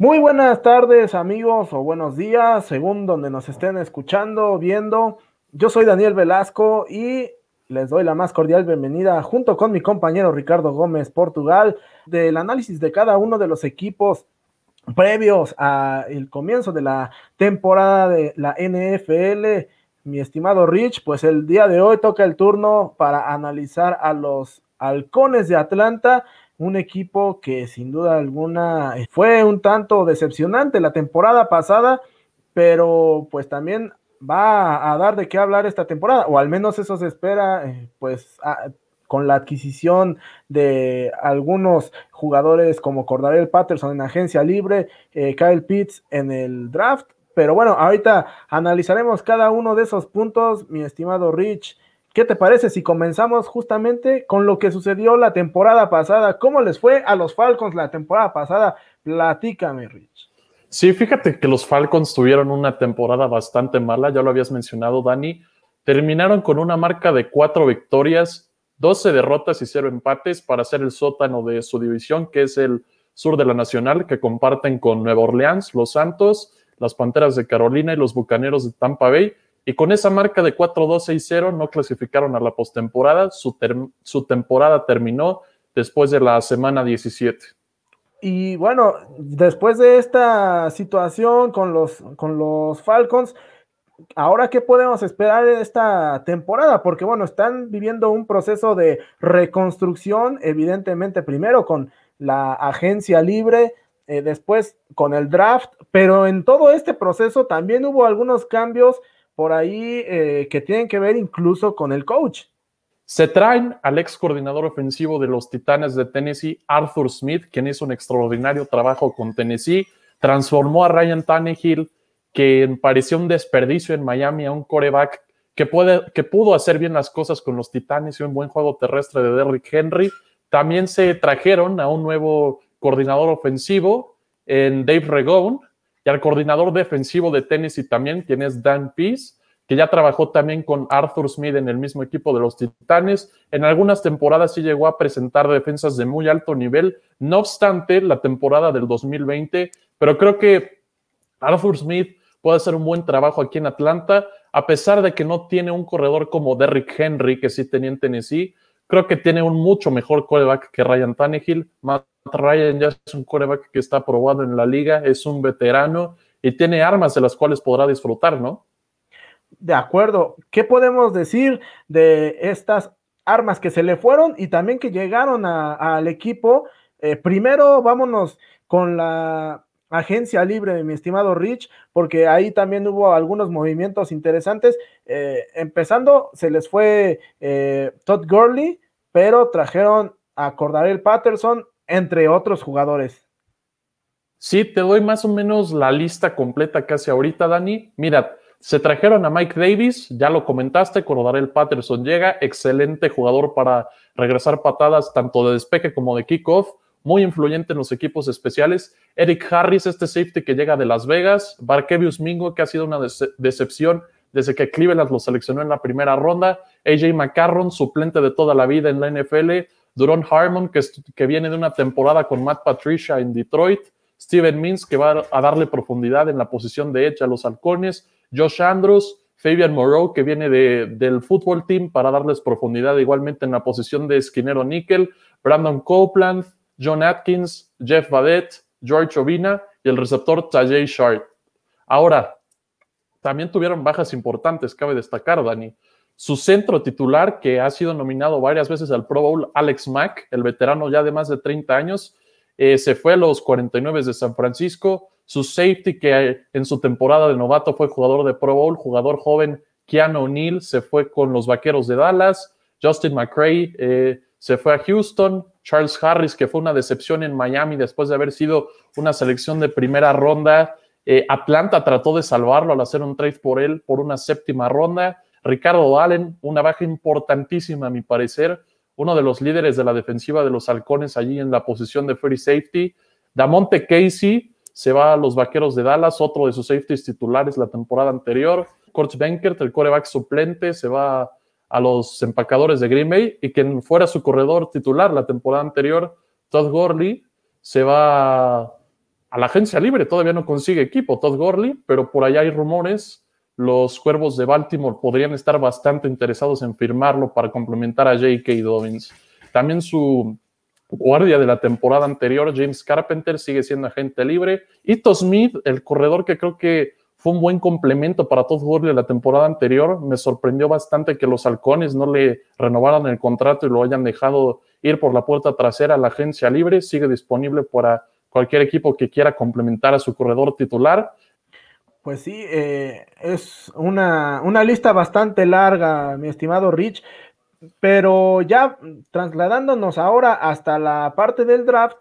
Muy buenas tardes amigos o buenos días, según donde nos estén escuchando, viendo. Yo soy Daniel Velasco y les doy la más cordial bienvenida junto con mi compañero Ricardo Gómez Portugal del análisis de cada uno de los equipos previos al comienzo de la temporada de la NFL. Mi estimado Rich, pues el día de hoy toca el turno para analizar a los halcones de Atlanta un equipo que sin duda alguna eh, fue un tanto decepcionante la temporada pasada, pero pues también va a dar de qué hablar esta temporada, o al menos eso se espera, eh, pues con la adquisición de algunos jugadores como Cordarel Patterson en agencia libre, eh, Kyle Pitts en el draft. Pero bueno, ahorita analizaremos cada uno de esos puntos, mi estimado Rich. ¿Qué te parece si comenzamos justamente con lo que sucedió la temporada pasada? ¿Cómo les fue a los Falcons la temporada pasada? Platícame, Rich. Sí, fíjate que los Falcons tuvieron una temporada bastante mala, ya lo habías mencionado, Dani. Terminaron con una marca de cuatro victorias, 12 derrotas y cero empates para ser el sótano de su división, que es el sur de la Nacional, que comparten con Nueva Orleans, los Santos, las Panteras de Carolina y los Bucaneros de Tampa Bay y con esa marca de 4-2-6-0 no clasificaron a la postemporada. Su, su temporada terminó después de la semana 17. Y bueno, después de esta situación con los, con los Falcons, ahora qué podemos esperar de esta temporada, porque bueno, están viviendo un proceso de reconstrucción, evidentemente primero con la agencia libre, eh, después con el draft, pero en todo este proceso también hubo algunos cambios por ahí eh, que tienen que ver incluso con el coach. Se traen al ex coordinador ofensivo de los Titanes de Tennessee, Arthur Smith, quien hizo un extraordinario trabajo con Tennessee, transformó a Ryan Tannehill, que parecía un desperdicio en Miami, a un coreback que, puede, que pudo hacer bien las cosas con los Titanes y un buen juego terrestre de Derrick Henry. También se trajeron a un nuevo coordinador ofensivo en Dave Regone, y al coordinador defensivo de Tennessee también, quien es Dan Pease, que ya trabajó también con Arthur Smith en el mismo equipo de los Titanes. En algunas temporadas sí llegó a presentar defensas de muy alto nivel, no obstante la temporada del 2020, pero creo que Arthur Smith puede hacer un buen trabajo aquí en Atlanta, a pesar de que no tiene un corredor como Derrick Henry, que sí tenía en Tennessee. Creo que tiene un mucho mejor coreback que Ryan Tannehill. Matt Ryan ya es un coreback que está aprobado en la liga, es un veterano y tiene armas de las cuales podrá disfrutar, ¿no? De acuerdo. ¿Qué podemos decir de estas armas que se le fueron y también que llegaron al equipo? Eh, primero, vámonos con la agencia libre de mi estimado Rich, porque ahí también hubo algunos movimientos interesantes. Eh, empezando, se les fue eh, Todd Gurley, pero trajeron a Cordarel Patterson, entre otros jugadores. Sí, te doy más o menos la lista completa casi ahorita, Dani. Mira, se trajeron a Mike Davis, ya lo comentaste, Cordarel Patterson llega, excelente jugador para regresar patadas tanto de despeje como de kickoff muy influyente en los equipos especiales. Eric Harris, este safety que llega de Las Vegas. Barkevius Mingo, que ha sido una decepción desde que Cleveland lo seleccionó en la primera ronda. AJ McCarron, suplente de toda la vida en la NFL. Duron Harmon, que, que viene de una temporada con Matt Patricia en Detroit. Steven Mins, que va a darle profundidad en la posición de edge a los halcones. Josh Andrews, Fabian Moreau, que viene de, del fútbol team para darles profundidad igualmente en la posición de esquinero níquel. Brandon Copeland, John Atkins, Jeff Badette, George Ovina y el receptor Tajay Sharp. Ahora, también tuvieron bajas importantes, cabe destacar, Dani. Su centro titular, que ha sido nominado varias veces al Pro Bowl, Alex Mack, el veterano ya de más de 30 años, eh, se fue a los 49 de San Francisco. Su safety, que en su temporada de novato fue jugador de Pro Bowl, jugador joven, Keanu O'Neill, se fue con los Vaqueros de Dallas. Justin McCray eh, se fue a Houston. Charles Harris, que fue una decepción en Miami después de haber sido una selección de primera ronda. Eh, Atlanta trató de salvarlo al hacer un trade por él por una séptima ronda. Ricardo Allen, una baja importantísima a mi parecer, uno de los líderes de la defensiva de los halcones allí en la posición de free safety. Damonte Casey se va a los Vaqueros de Dallas, otro de sus safeties titulares la temporada anterior. Kurt Benkert, el coreback suplente, se va a los empacadores de Green Bay y quien fuera su corredor titular la temporada anterior, Todd Gurley, se va a la agencia libre, todavía no consigue equipo Todd Gurley, pero por allá hay rumores. Los cuervos de Baltimore podrían estar bastante interesados en firmarlo para complementar a J.K. Dobbins. También su guardia de la temporada anterior, James Carpenter, sigue siendo agente libre. Ito Smith, el corredor que creo que fue un buen complemento para Todd Gurley la temporada anterior. Me sorprendió bastante que los halcones no le renovaran el contrato y lo hayan dejado ir por la puerta trasera a la agencia libre. Sigue disponible para cualquier equipo que quiera complementar a su corredor titular. Pues sí, eh, es una, una lista bastante larga, mi estimado Rich. Pero ya trasladándonos ahora hasta la parte del draft,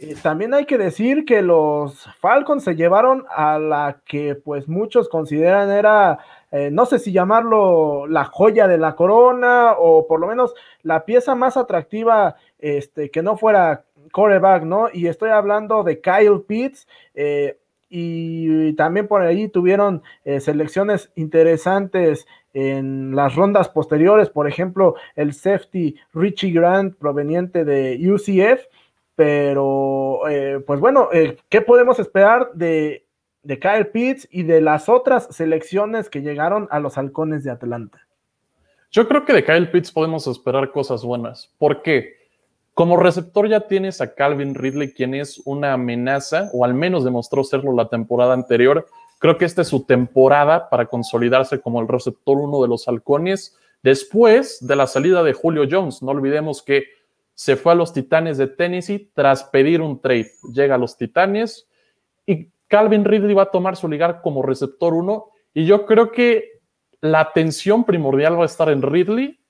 eh, también hay que decir que los Falcons se llevaron a la que pues muchos consideran era, eh, no sé si llamarlo la joya de la corona o por lo menos la pieza más atractiva este, que no fuera coreback, ¿no? Y estoy hablando de Kyle Pitts. Eh, y también por ahí tuvieron selecciones interesantes en las rondas posteriores, por ejemplo, el safety Richie Grant proveniente de UCF, pero eh, pues bueno, eh, ¿qué podemos esperar de, de Kyle Pitts y de las otras selecciones que llegaron a los halcones de Atlanta? Yo creo que de Kyle Pitts podemos esperar cosas buenas. ¿Por qué? Como receptor ya tienes a Calvin Ridley, quien es una amenaza, o al menos demostró serlo la temporada anterior, Creo que esta es su temporada para consolidarse como el receptor uno de los halcones después de la salida de Julio Jones. No olvidemos que se fue a los Titanes de Tennessee tras pedir un trade. Llega a los Titanes y Calvin Ridley va a tomar su lugar como receptor uno. Y yo creo que la atención primordial va a estar en Ridley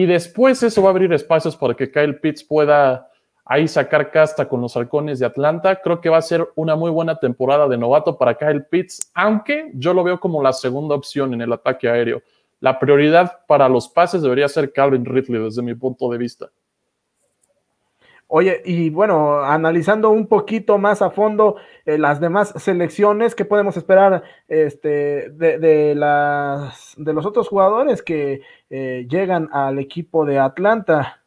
y después eso va a abrir espacios para que Kyle Pitts pueda ahí sacar casta con los halcones de Atlanta. Creo que va a ser una muy buena temporada de novato para Kyle Pitts, aunque yo lo veo como la segunda opción en el ataque aéreo. La prioridad para los pases debería ser Calvin Ridley desde mi punto de vista. Oye, y bueno, analizando un poquito más a fondo eh, las demás selecciones, ¿qué podemos esperar este, de, las, de los otros jugadores que eh, llegan al equipo de Atlanta?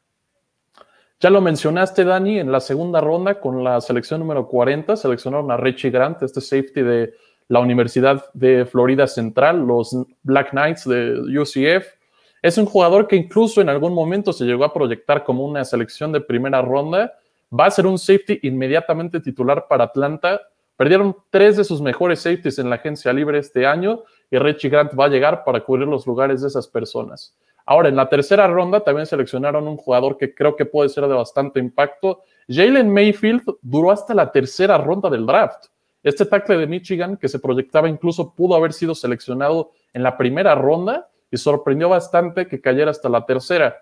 Ya lo mencionaste, Dani, en la segunda ronda con la selección número 40, seleccionaron a Richie Grant, este safety de la Universidad de Florida Central, los Black Knights de UCF. Es un jugador que incluso en algún momento se llegó a proyectar como una selección de primera ronda. Va a ser un safety inmediatamente titular para Atlanta. Perdieron tres de sus mejores safeties en la agencia libre este año y Richie Grant va a llegar para cubrir los lugares de esas personas. Ahora, en la tercera ronda también seleccionaron un jugador que creo que puede ser de bastante impacto. Jalen Mayfield duró hasta la tercera ronda del draft. Este tackle de Michigan, que se proyectaba incluso pudo haber sido seleccionado en la primera ronda y sorprendió bastante que cayera hasta la tercera.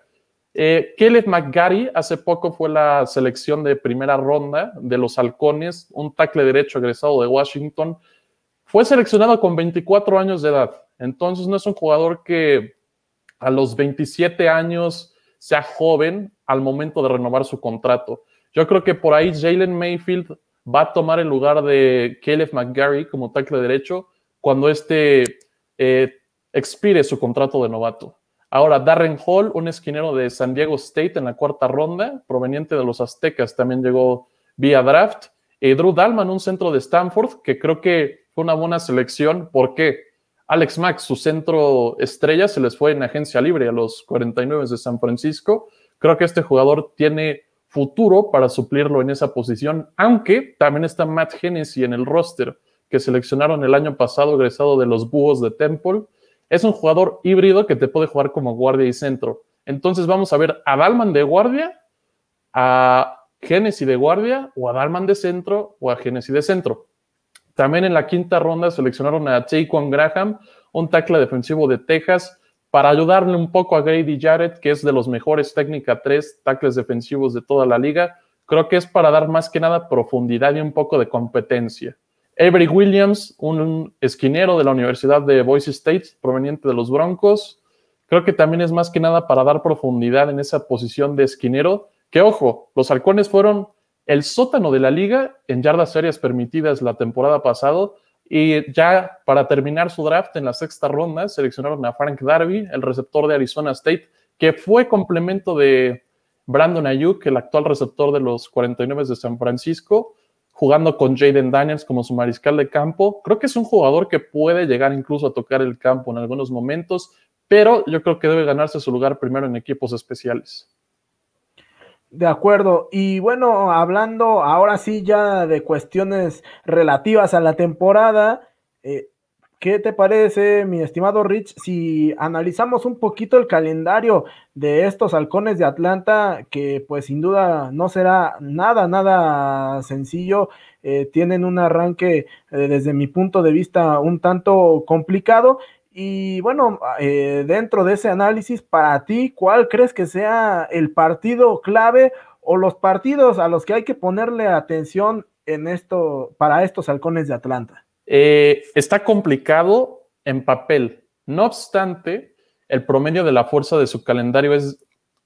Eh, McGarry hace poco fue la selección de primera ronda de los halcones, un tackle derecho egresado de Washington. Fue seleccionado con 24 años de edad, entonces no es un jugador que a los 27 años sea joven al momento de renovar su contrato. Yo creo que por ahí Jalen Mayfield va a tomar el lugar de Caleb McGarry como tackle derecho cuando este eh, expire su contrato de novato. Ahora, Darren Hall, un esquinero de San Diego State en la cuarta ronda, proveniente de los Aztecas, también llegó vía draft. Y Drew Dalman, un centro de Stanford, que creo que fue una buena selección. ¿Por qué? Alex Max, su centro estrella, se les fue en agencia libre a los 49 de San Francisco. Creo que este jugador tiene futuro para suplirlo en esa posición, aunque también está Matt Hennessy en el roster que seleccionaron el año pasado, egresado de los Búhos de Temple. Es un jugador híbrido que te puede jugar como guardia y centro. Entonces vamos a ver a Dalman de guardia, a Hennessy de guardia, o a Dalman de centro, o a Hennessy de centro. También en la quinta ronda seleccionaron a Jaquan Graham, un tackle defensivo de Texas, para ayudarle un poco a Grady Jarrett, que es de los mejores técnica 3 tackles defensivos de toda la liga. Creo que es para dar más que nada profundidad y un poco de competencia. Avery Williams, un esquinero de la Universidad de Boise State, proveniente de los Broncos. Creo que también es más que nada para dar profundidad en esa posición de esquinero. Que ojo, los halcones fueron el sótano de la liga en yardas aéreas permitidas la temporada pasada. Y ya para terminar su draft en la sexta ronda, seleccionaron a Frank Darby, el receptor de Arizona State, que fue complemento de Brandon Ayuk, el actual receptor de los 49 de San Francisco. Jugando con Jaden Daniels como su mariscal de campo. Creo que es un jugador que puede llegar incluso a tocar el campo en algunos momentos, pero yo creo que debe ganarse su lugar primero en equipos especiales. De acuerdo. Y bueno, hablando ahora sí ya de cuestiones relativas a la temporada, eh, ¿qué te parece, mi estimado Rich, si analizamos un poquito el calendario de estos halcones de Atlanta, que pues sin duda no será nada, nada sencillo? Eh, tienen un arranque eh, desde mi punto de vista un tanto complicado y bueno, eh, dentro de ese análisis, para ti, ¿cuál crees que sea el partido clave o los partidos a los que hay que ponerle atención en esto para estos halcones de Atlanta? Eh, está complicado en papel. No obstante, el promedio de la fuerza de su calendario es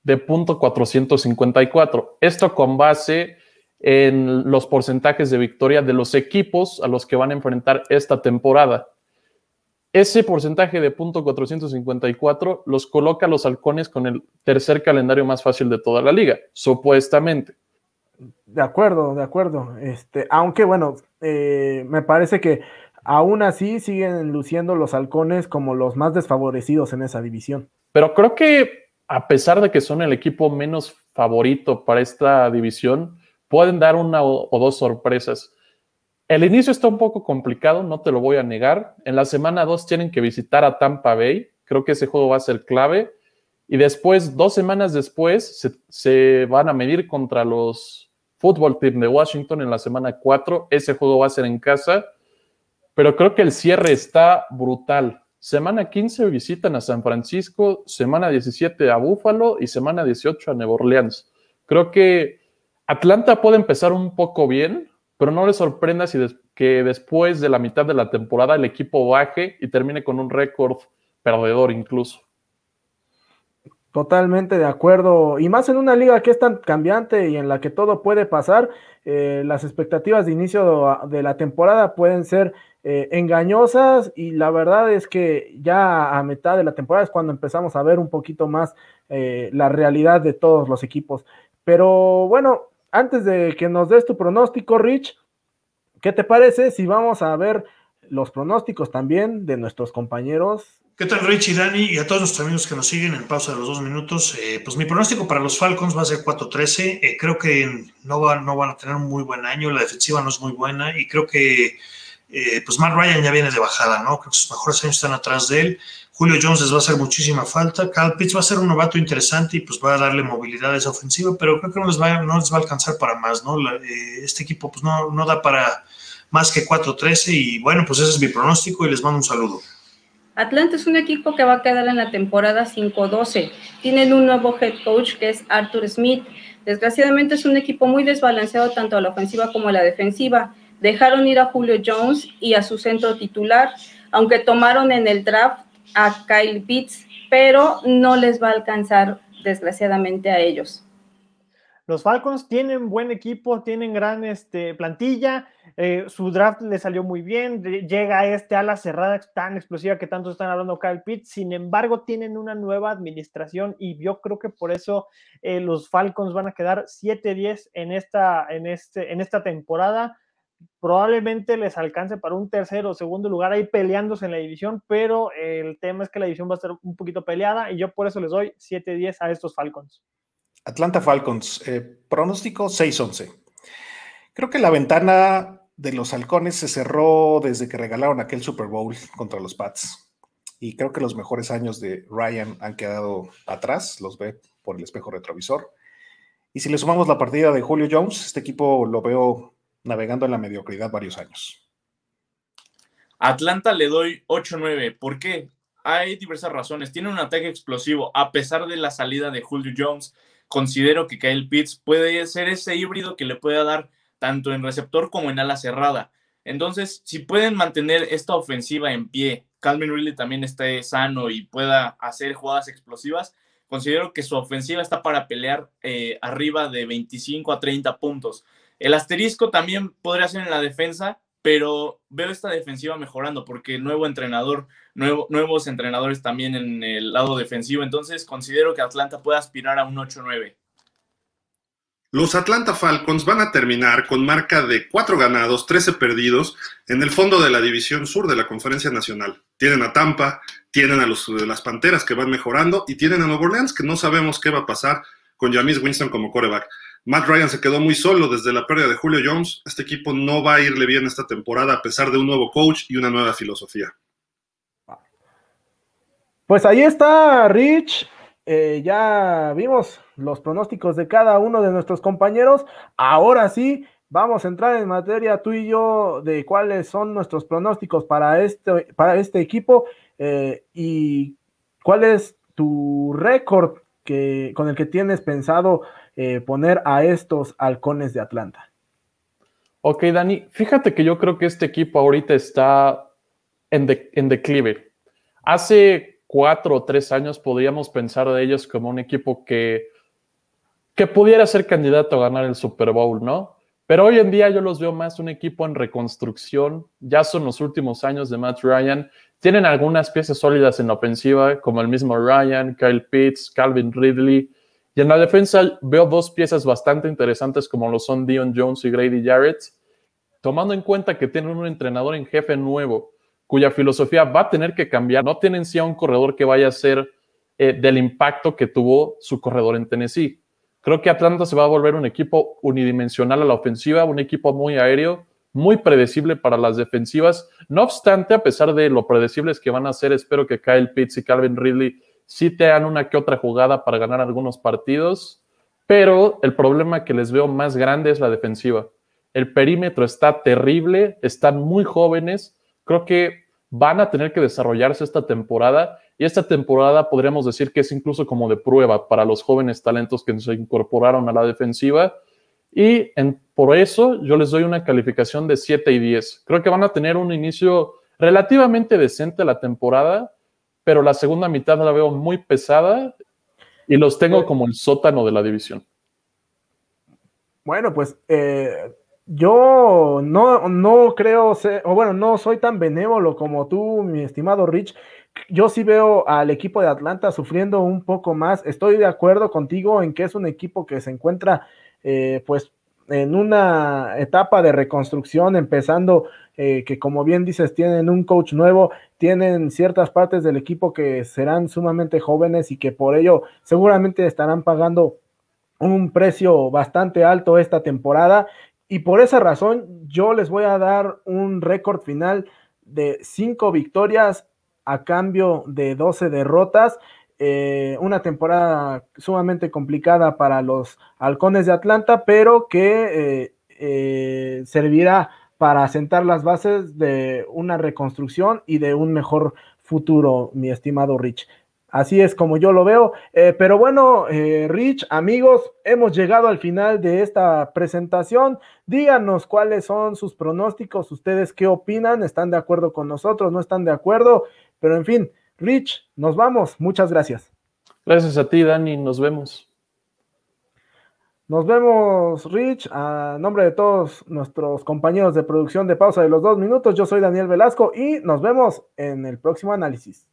de punto 454. Esto con base en los porcentajes de victoria de los equipos a los que van a enfrentar esta temporada. Ese porcentaje de punto 454 los coloca a los halcones con el tercer calendario más fácil de toda la liga, supuestamente. De acuerdo, de acuerdo. Este, aunque bueno, eh, me parece que aún así siguen luciendo los halcones como los más desfavorecidos en esa división. Pero creo que a pesar de que son el equipo menos favorito para esta división, pueden dar una o dos sorpresas. El inicio está un poco complicado, no te lo voy a negar. En la semana 2 tienen que visitar a Tampa Bay. Creo que ese juego va a ser clave. Y después, dos semanas después, se, van a medir contra los Football Team de Washington en la semana 4. Ese juego va a ser en casa. Pero creo que el cierre está brutal. Semana 15 visitan a San Francisco, semana 17 a Buffalo y semana 18 a Nueva Orleans. Creo que Atlanta puede empezar un poco bien, pero no le sorprenda si que después de la mitad de la temporada el equipo baje y termine con un récord perdedor incluso. Totalmente de acuerdo. Y más en una liga que es tan cambiante y en la que todo puede pasar, eh, las expectativas de inicio de la temporada pueden ser eh, engañosas y la verdad es que ya a mitad de la temporada es cuando empezamos a ver un poquito más eh, la realidad de todos los equipos. Pero bueno, antes de que nos des tu pronóstico, Rich, ¿qué te parece si vamos a ver los pronósticos también de nuestros compañeros? ¿Qué tal, Rich y Dani? Y a todos nuestros amigos que nos siguen en pausa de los dos minutos. Eh, pues mi pronóstico para los Falcons va a ser 4-13. Eh, creo que no, no van a tener un muy buen año. La defensiva no es muy buena. Y creo que eh, pues Matt Ryan ya viene de bajada, ¿no? Creo que sus mejores años están atrás de él. Julio Jones les va a hacer muchísima falta. Cal Pitts va a ser un novato interesante y pues va a darle movilidad a esa ofensiva, pero creo que no les va, no les va a alcanzar para más, ¿no? Eh, este equipo pues no, no da para más que 4-13 y bueno, pues ese es mi pronóstico y les mando un saludo. Atlanta es un equipo que va a quedar en la temporada 5-12. Tienen un nuevo head coach que es Arthur Smith. Desgraciadamente es un equipo muy desbalanceado tanto a la ofensiva como a la defensiva. Dejaron ir a Julio Jones y a su centro titular, aunque tomaron en el draft a Kyle Pitts, pero no les va a alcanzar desgraciadamente a ellos. Los Falcons tienen buen equipo, tienen gran este, plantilla, eh, su draft le salió muy bien, llega este ala cerrada tan explosiva que tanto están hablando Kyle Pitts, sin embargo tienen una nueva administración y yo creo que por eso eh, los Falcons van a quedar 7-10 en esta, en, este, en esta temporada probablemente les alcance para un tercero o segundo lugar ahí peleándose en la división, pero el tema es que la división va a ser un poquito peleada y yo por eso les doy 7-10 a estos Falcons. Atlanta Falcons, eh, pronóstico 6-11. Creo que la ventana de los halcones se cerró desde que regalaron aquel Super Bowl contra los Pats. Y creo que los mejores años de Ryan han quedado atrás, los ve por el espejo retrovisor. Y si le sumamos la partida de Julio Jones, este equipo lo veo navegando en la mediocridad varios años. Atlanta le doy 8-9. ¿Por qué? Hay diversas razones. Tiene un ataque explosivo. A pesar de la salida de Julio Jones, considero que Kyle Pitts puede ser ese híbrido que le pueda dar tanto en receptor como en ala cerrada. Entonces, si pueden mantener esta ofensiva en pie, Calvin Ridley también esté sano y pueda hacer jugadas explosivas, considero que su ofensiva está para pelear eh, arriba de 25 a 30 puntos. El asterisco también podría ser en la defensa, pero veo esta defensiva mejorando porque nuevo entrenador, nuevos entrenadores también en el lado defensivo, entonces considero que Atlanta puede aspirar a un 8-9. los Atlanta Falcons van a terminar con marca de 4 ganados, 13 perdidos en el fondo de la división sur de la Conferencia Nacional. Tienen a Tampa, tienen a los, las Panteras que van mejorando y tienen a Nueva Orleans que no sabemos qué va a pasar con James Winston como coreback. Matt Ryan se quedó muy solo desde la pérdida de Julio Jones. Este equipo no va a irle bien esta temporada a pesar de un nuevo coach y una nueva filosofía. Pues ahí está, Rich. Eh, ya vimos los pronósticos de cada uno de nuestros compañeros. Ahora sí, vamos a entrar en materia tú y yo de cuáles son nuestros pronósticos para este, para este equipo eh, y cuál es tu récord que, con el que tienes pensado eh, poner a estos halcones de Atlanta. Ok, Dani, fíjate que yo creo que este equipo ahorita está en, en declive. Hace cuatro o tres años podríamos pensar de ellos como un equipo que, que pudiera ser candidato a ganar el Super Bowl, ¿no? Pero hoy en día yo los veo más un equipo en reconstrucción. Ya son los últimos años de Matt Ryan. Tienen algunas piezas sólidas en la ofensiva, como el mismo Ryan, Kyle Pitts, Calvin Ridley. Y en la defensa veo dos piezas bastante interesantes como lo son Dion Jones y Grady Jarrett. Tomando en cuenta que tienen un entrenador en jefe nuevo, cuya filosofía va a tener que cambiar. No tienen sí a un corredor que vaya a ser eh, del impacto que tuvo su corredor en Tennessee. Creo que Atlanta se va a volver un equipo unidimensional a la ofensiva, un equipo muy aéreo, muy predecible para las defensivas. No obstante, a pesar de lo predecibles que van a ser, espero que Kyle Pitts y Calvin Ridley sí te dan una que otra jugada para ganar algunos partidos. Pero el problema que les veo más grande es la defensiva. El perímetro está terrible, están muy jóvenes creo que van a tener que desarrollarse esta temporada y esta temporada podríamos decir que es incluso como de prueba para los jóvenes talentos que se incorporaron a la defensiva y por eso yo les doy una calificación de 7 y 10. Creo que van a tener un inicio relativamente decente la temporada, pero la segunda mitad la veo muy pesada y los tengo como el sótano de la división. Bueno, pues eh, yo no, no creo, ser, o bueno, no soy tan benévolo como tú, mi estimado Rich. Yo sí veo al equipo de Atlanta sufriendo un poco más. Estoy de acuerdo contigo en que es un equipo que se encuentra, eh, pues, en una etapa de reconstrucción, empezando eh, que, como bien dices, tienen un coach nuevo, tienen ciertas partes del equipo que serán sumamente jóvenes y que por ello seguramente estarán pagando un precio bastante alto esta temporada y por esa razón, yo les voy a dar un récord final de 5 victorias a cambio de 12 derrotas. Eh, una temporada sumamente complicada para los halcones de Atlanta, pero que eh, eh, servirá para sentar las bases de una reconstrucción y de un mejor futuro, mi estimado Rich. Así es como yo lo veo. Eh, pero bueno, eh, Rich, amigos, hemos llegado al final de esta presentación. Díganos cuáles son sus pronósticos, ustedes qué opinan, están de acuerdo con nosotros, no están de acuerdo. Pero en fin, Rich, nos vamos. Muchas gracias. Gracias a ti, Dani. Nos vemos. Nos vemos, Rich. A nombre de todos nuestros compañeros de producción de pausa de los dos minutos, yo soy Daniel Velasco y nos vemos en el próximo análisis.